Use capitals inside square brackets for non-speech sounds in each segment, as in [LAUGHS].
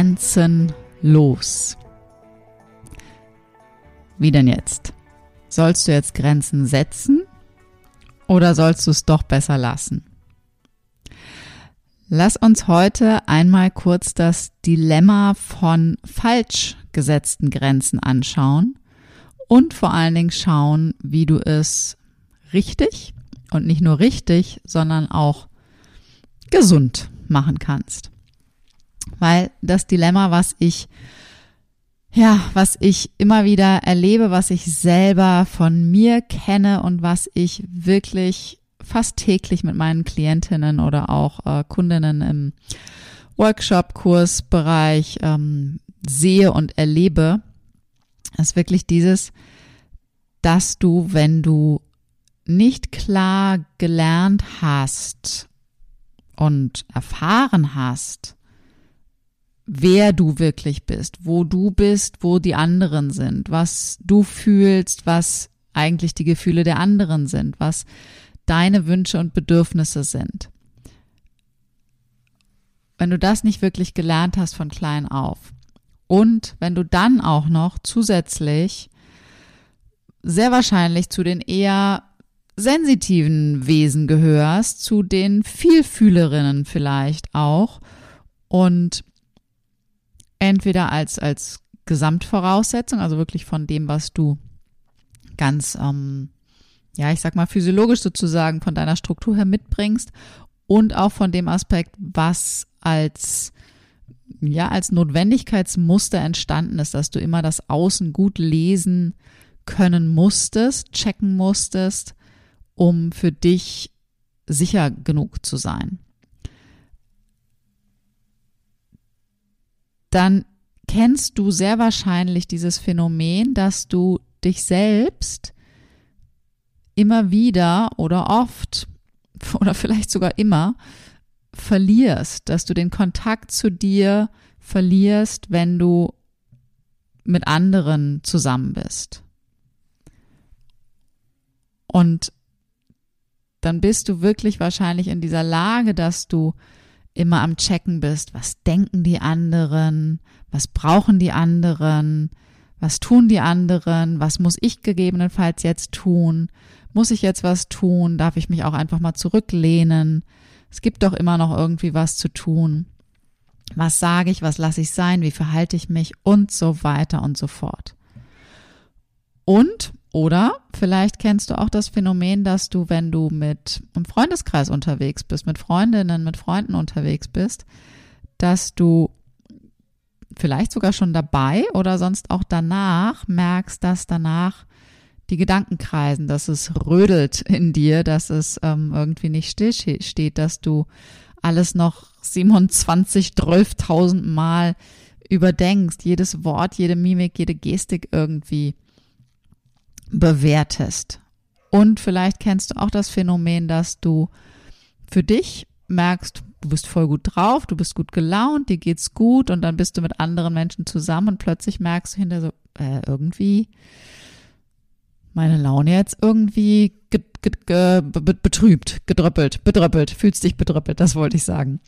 Grenzenlos. Wie denn jetzt? Sollst du jetzt Grenzen setzen oder sollst du es doch besser lassen? Lass uns heute einmal kurz das Dilemma von falsch gesetzten Grenzen anschauen und vor allen Dingen schauen, wie du es richtig und nicht nur richtig, sondern auch gesund machen kannst weil das Dilemma, was ich ja, was ich immer wieder erlebe, was ich selber von mir kenne und was ich wirklich fast täglich mit meinen Klientinnen oder auch äh, Kundinnen im Workshop-Kursbereich ähm, sehe und erlebe, ist wirklich dieses, dass du, wenn du nicht klar gelernt hast und erfahren hast, wer du wirklich bist, wo du bist, wo die anderen sind, was du fühlst, was eigentlich die Gefühle der anderen sind, was deine Wünsche und Bedürfnisse sind. Wenn du das nicht wirklich gelernt hast von klein auf und wenn du dann auch noch zusätzlich sehr wahrscheinlich zu den eher sensitiven Wesen gehörst, zu den Vielfühlerinnen vielleicht auch und entweder als, als Gesamtvoraussetzung, also wirklich von dem, was du ganz, ähm, ja, ich sag mal, physiologisch sozusagen von deiner Struktur her mitbringst und auch von dem Aspekt, was als ja, als Notwendigkeitsmuster entstanden ist, dass du immer das Außen gut lesen können musstest, checken musstest, um für dich sicher genug zu sein. Dann kennst du sehr wahrscheinlich dieses Phänomen, dass du dich selbst immer wieder oder oft [LAUGHS] oder vielleicht sogar immer verlierst, dass du den Kontakt zu dir verlierst, wenn du mit anderen zusammen bist. Und dann bist du wirklich wahrscheinlich in dieser Lage, dass du immer am Checken bist, was denken die anderen, was brauchen die anderen, was tun die anderen, was muss ich gegebenenfalls jetzt tun, muss ich jetzt was tun, darf ich mich auch einfach mal zurücklehnen, es gibt doch immer noch irgendwie was zu tun, was sage ich, was lasse ich sein, wie verhalte ich mich und so weiter und so fort. Und oder vielleicht kennst du auch das Phänomen, dass du, wenn du mit einem Freundeskreis unterwegs bist, mit Freundinnen, mit Freunden unterwegs bist, dass du vielleicht sogar schon dabei oder sonst auch danach merkst, dass danach die Gedanken kreisen, dass es rödelt in dir, dass es ähm, irgendwie nicht still steht, dass du alles noch 27, 12.000 Mal überdenkst, jedes Wort, jede Mimik, jede Gestik irgendwie bewertest. Und vielleicht kennst du auch das Phänomen, dass du für dich merkst, du bist voll gut drauf, du bist gut gelaunt, dir geht's gut und dann bist du mit anderen Menschen zusammen und plötzlich merkst du hinter so, äh, irgendwie meine Laune jetzt irgendwie ge, ge, ge, betrübt, gedröppelt, bedröppelt, fühlst dich bedröppelt, das wollte ich sagen.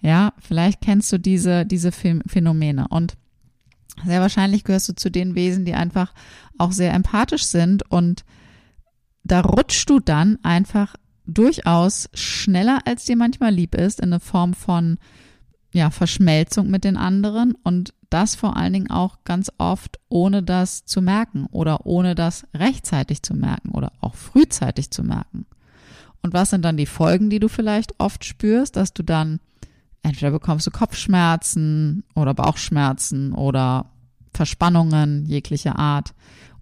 Ja, vielleicht kennst du diese, diese Phänomene und sehr wahrscheinlich gehörst du zu den Wesen, die einfach auch sehr empathisch sind und da rutschst du dann einfach durchaus schneller, als dir manchmal lieb ist, in eine Form von ja, Verschmelzung mit den anderen und das vor allen Dingen auch ganz oft ohne das zu merken oder ohne das rechtzeitig zu merken oder auch frühzeitig zu merken. Und was sind dann die Folgen, die du vielleicht oft spürst, dass du dann entweder bekommst du Kopfschmerzen oder Bauchschmerzen oder Verspannungen jeglicher Art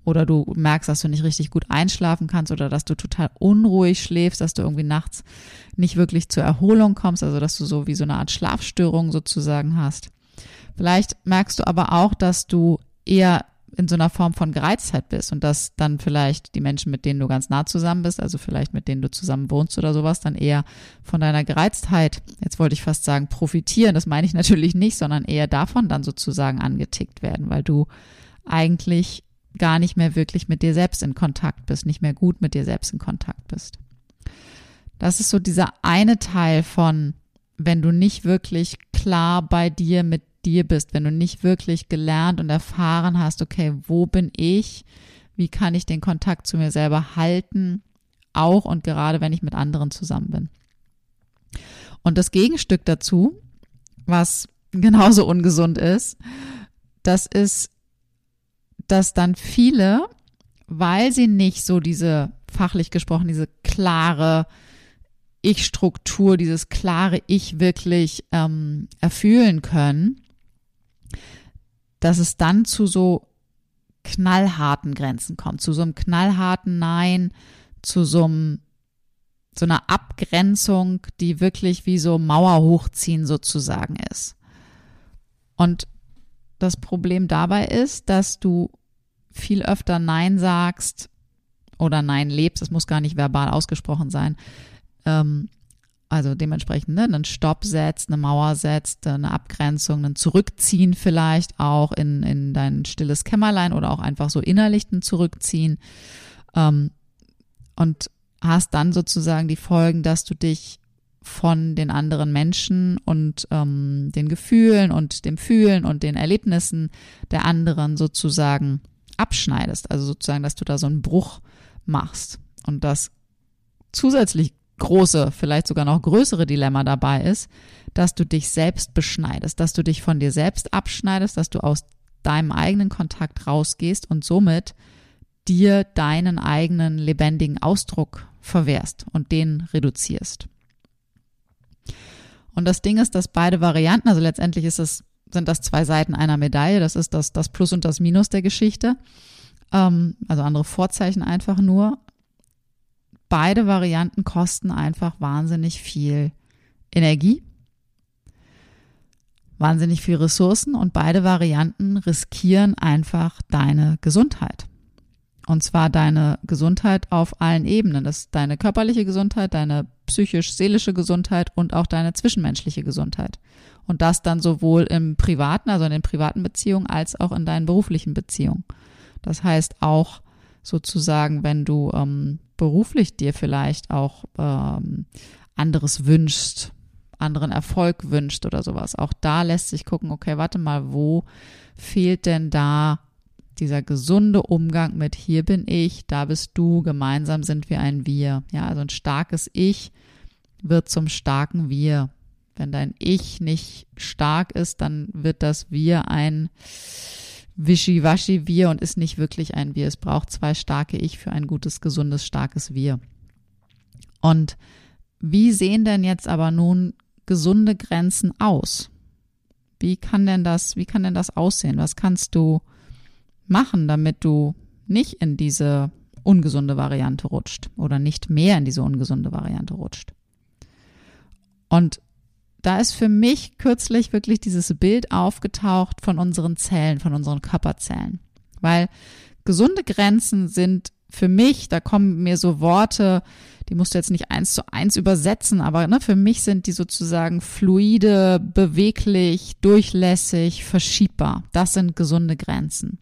oder du merkst, dass du nicht richtig gut einschlafen kannst oder dass du total unruhig schläfst, dass du irgendwie nachts nicht wirklich zur Erholung kommst, also dass du so wie so eine Art Schlafstörung sozusagen hast. Vielleicht merkst du aber auch, dass du eher in so einer Form von Gereiztheit bist und dass dann vielleicht die Menschen, mit denen du ganz nah zusammen bist, also vielleicht mit denen du zusammen wohnst oder sowas, dann eher von deiner Gereiztheit, jetzt wollte ich fast sagen, profitieren. Das meine ich natürlich nicht, sondern eher davon dann sozusagen angetickt werden, weil du eigentlich gar nicht mehr wirklich mit dir selbst in Kontakt bist, nicht mehr gut mit dir selbst in Kontakt bist. Das ist so dieser eine Teil von, wenn du nicht wirklich klar bei dir mit dir bist, wenn du nicht wirklich gelernt und erfahren hast, okay, wo bin ich? Wie kann ich den Kontakt zu mir selber halten? Auch und gerade wenn ich mit anderen zusammen bin. Und das Gegenstück dazu, was [LAUGHS] genauso ungesund ist, das ist dass dann viele, weil sie nicht so diese, fachlich gesprochen, diese klare Ich-Struktur, dieses klare Ich wirklich ähm, erfüllen können, dass es dann zu so knallharten Grenzen kommt, zu so einem knallharten Nein, zu so einem so einer Abgrenzung, die wirklich wie so Mauer hochziehen sozusagen ist. Und das Problem dabei ist, dass du viel öfter Nein sagst oder Nein lebst, es muss gar nicht verbal ausgesprochen sein, ähm, also dementsprechend ne, einen Stopp setzt, eine Mauer setzt, eine Abgrenzung, ein Zurückziehen vielleicht auch in, in dein stilles Kämmerlein oder auch einfach so innerlich ein Zurückziehen. Ähm, und hast dann sozusagen die Folgen, dass du dich von den anderen Menschen und ähm, den Gefühlen und dem Fühlen und den Erlebnissen der anderen sozusagen abschneidest. Also sozusagen, dass du da so einen Bruch machst. Und das zusätzlich große, vielleicht sogar noch größere Dilemma dabei ist, dass du dich selbst beschneidest, dass du dich von dir selbst abschneidest, dass du aus deinem eigenen Kontakt rausgehst und somit dir deinen eigenen lebendigen Ausdruck verwehrst und den reduzierst. Und das Ding ist, dass beide Varianten, also letztendlich ist es sind das zwei Seiten einer Medaille. Das ist das, das Plus und das Minus der Geschichte. Ähm, also andere Vorzeichen einfach nur. Beide Varianten kosten einfach wahnsinnig viel Energie, wahnsinnig viel Ressourcen und beide Varianten riskieren einfach deine Gesundheit. Und zwar deine Gesundheit auf allen Ebenen. Das ist deine körperliche Gesundheit, deine psychisch-seelische Gesundheit und auch deine zwischenmenschliche Gesundheit. Und das dann sowohl im privaten, also in den privaten Beziehungen, als auch in deinen beruflichen Beziehungen. Das heißt auch sozusagen, wenn du ähm, beruflich dir vielleicht auch ähm, anderes wünschst, anderen Erfolg wünscht oder sowas. Auch da lässt sich gucken, okay, warte mal, wo fehlt denn da dieser gesunde Umgang mit hier bin ich, da bist du, gemeinsam sind wir ein Wir. Ja, also ein starkes Ich wird zum starken Wir. Wenn dein Ich nicht stark ist, dann wird das Wir ein wischiwaschi Wir und ist nicht wirklich ein Wir. Es braucht zwei starke Ich für ein gutes, gesundes, starkes Wir. Und wie sehen denn jetzt aber nun gesunde Grenzen aus? Wie kann denn das, wie kann denn das aussehen? Was kannst du machen, damit du nicht in diese ungesunde Variante rutscht oder nicht mehr in diese ungesunde Variante rutscht. Und da ist für mich kürzlich wirklich dieses Bild aufgetaucht von unseren Zellen, von unseren Körperzellen. Weil gesunde Grenzen sind für mich, da kommen mir so Worte, die musst du jetzt nicht eins zu eins übersetzen, aber ne, für mich sind die sozusagen fluide, beweglich, durchlässig, verschiebbar. Das sind gesunde Grenzen.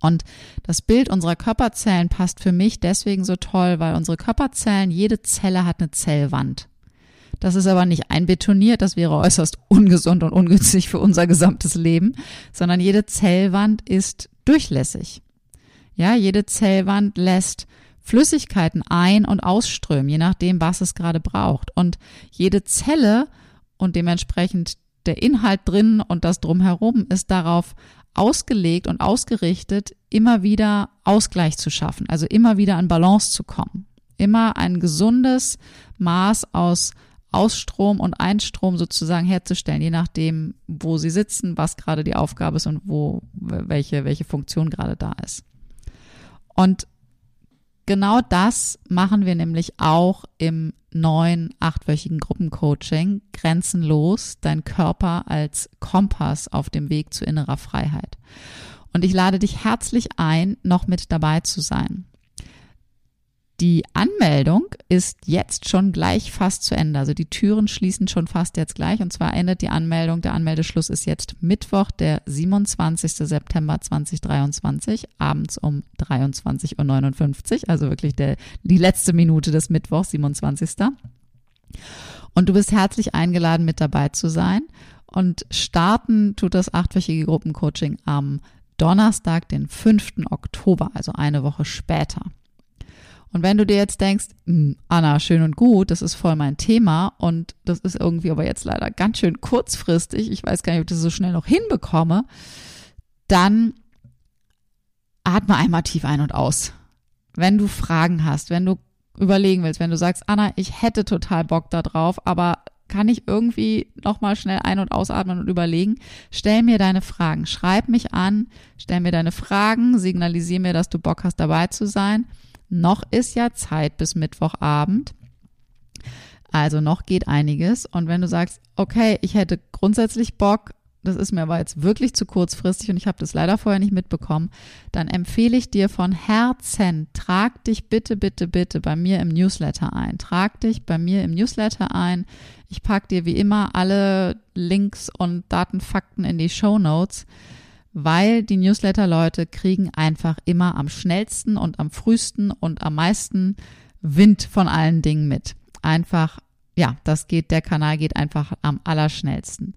Und das Bild unserer Körperzellen passt für mich deswegen so toll, weil unsere Körperzellen, jede Zelle hat eine Zellwand. Das ist aber nicht einbetoniert, das wäre äußerst ungesund und ungünstig für unser gesamtes Leben, sondern jede Zellwand ist durchlässig. Ja, jede Zellwand lässt Flüssigkeiten ein- und ausströmen, je nachdem, was es gerade braucht. Und jede Zelle und dementsprechend der Inhalt drin und das drumherum ist darauf ausgelegt und ausgerichtet, immer wieder Ausgleich zu schaffen, also immer wieder an Balance zu kommen. Immer ein gesundes Maß aus Ausstrom und Einstrom sozusagen herzustellen, je nachdem, wo sie sitzen, was gerade die Aufgabe ist und wo, welche, welche Funktion gerade da ist. Und genau das machen wir nämlich auch im neuen achtwöchigen Gruppencoaching Grenzenlos, dein Körper als Kompass auf dem Weg zu innerer Freiheit. Und ich lade dich herzlich ein, noch mit dabei zu sein. Die Anmeldung ist jetzt schon gleich fast zu Ende. Also die Türen schließen schon fast jetzt gleich. Und zwar endet die Anmeldung. Der Anmeldeschluss ist jetzt Mittwoch, der 27. September 2023, abends um 23.59 Uhr. Also wirklich der, die letzte Minute des Mittwochs, 27. Und du bist herzlich eingeladen, mit dabei zu sein. Und starten tut das achtwöchige Gruppencoaching am Donnerstag, den 5. Oktober, also eine Woche später. Und wenn du dir jetzt denkst, hm, Anna, schön und gut, das ist voll mein Thema und das ist irgendwie aber jetzt leider ganz schön kurzfristig, ich weiß gar nicht, ob ich das so schnell noch hinbekomme, dann atme einmal tief ein und aus. Wenn du Fragen hast, wenn du überlegen willst, wenn du sagst, Anna, ich hätte total Bock da drauf, aber kann ich irgendwie nochmal schnell ein- und ausatmen und überlegen? Stell mir deine Fragen, schreib mich an, stell mir deine Fragen, signalisiere mir, dass du Bock hast, dabei zu sein. Noch ist ja Zeit bis Mittwochabend. Also noch geht einiges. Und wenn du sagst, okay, ich hätte grundsätzlich Bock, das ist mir aber jetzt wirklich zu kurzfristig und ich habe das leider vorher nicht mitbekommen, dann empfehle ich dir von Herzen, trag dich bitte, bitte, bitte bei mir im Newsletter ein. Trag dich bei mir im Newsletter ein. Ich packe dir wie immer alle Links und Datenfakten in die Show Notes weil die Newsletter-Leute kriegen einfach immer am schnellsten und am frühesten und am meisten Wind von allen Dingen mit. Einfach, ja, das geht, der Kanal geht einfach am allerschnellsten.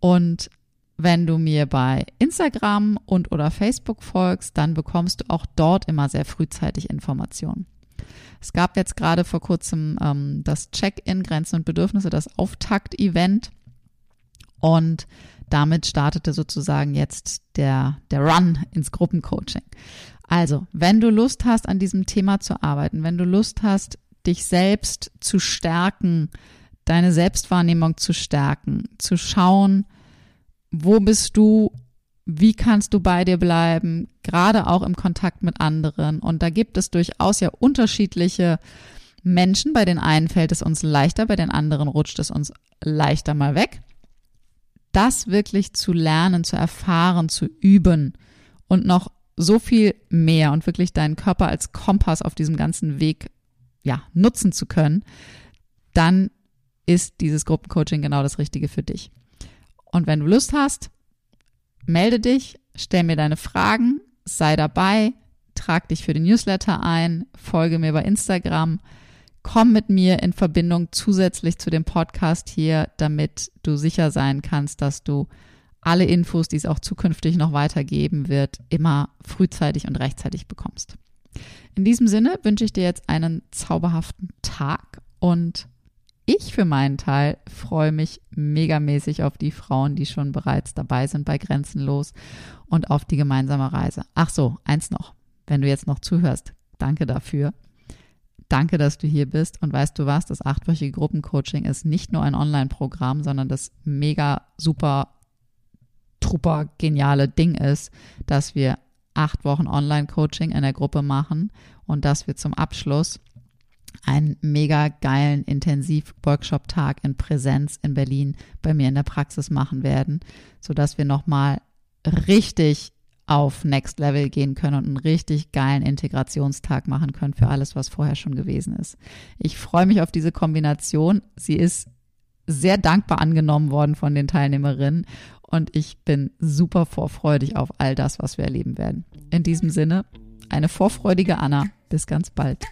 Und wenn du mir bei Instagram und oder Facebook folgst, dann bekommst du auch dort immer sehr frühzeitig Informationen. Es gab jetzt gerade vor kurzem ähm, das Check-in Grenzen und Bedürfnisse, das Auftakt-Event. Und damit startete sozusagen jetzt der, der Run ins Gruppencoaching. Also, wenn du Lust hast, an diesem Thema zu arbeiten, wenn du Lust hast, dich selbst zu stärken, deine Selbstwahrnehmung zu stärken, zu schauen, wo bist du, wie kannst du bei dir bleiben, gerade auch im Kontakt mit anderen. Und da gibt es durchaus ja unterschiedliche Menschen. Bei den einen fällt es uns leichter, bei den anderen rutscht es uns leichter mal weg das wirklich zu lernen, zu erfahren, zu üben und noch so viel mehr und wirklich deinen Körper als Kompass auf diesem ganzen Weg ja, nutzen zu können, dann ist dieses Gruppencoaching genau das Richtige für dich. Und wenn du Lust hast, melde dich, stell mir deine Fragen, sei dabei, trag dich für den Newsletter ein, folge mir bei Instagram komm mit mir in Verbindung zusätzlich zu dem Podcast hier, damit du sicher sein kannst, dass du alle Infos, die es auch zukünftig noch weitergeben wird, immer frühzeitig und rechtzeitig bekommst. In diesem Sinne wünsche ich dir jetzt einen zauberhaften Tag und ich für meinen Teil freue mich megamäßig auf die Frauen, die schon bereits dabei sind bei Grenzenlos und auf die gemeinsame Reise. Ach so, eins noch. Wenn du jetzt noch zuhörst, danke dafür. Danke, dass du hier bist. Und weißt du was? Das achtwöchige Gruppencoaching ist nicht nur ein Online-Programm, sondern das mega super trupper geniale Ding ist, dass wir acht Wochen Online-Coaching in der Gruppe machen und dass wir zum Abschluss einen mega geilen Intensiv-Workshop-Tag in Präsenz in Berlin bei mir in der Praxis machen werden, sodass wir nochmal richtig auf Next Level gehen können und einen richtig geilen Integrationstag machen können für alles, was vorher schon gewesen ist. Ich freue mich auf diese Kombination. Sie ist sehr dankbar angenommen worden von den Teilnehmerinnen und ich bin super vorfreudig auf all das, was wir erleben werden. In diesem Sinne, eine vorfreudige Anna. Bis ganz bald.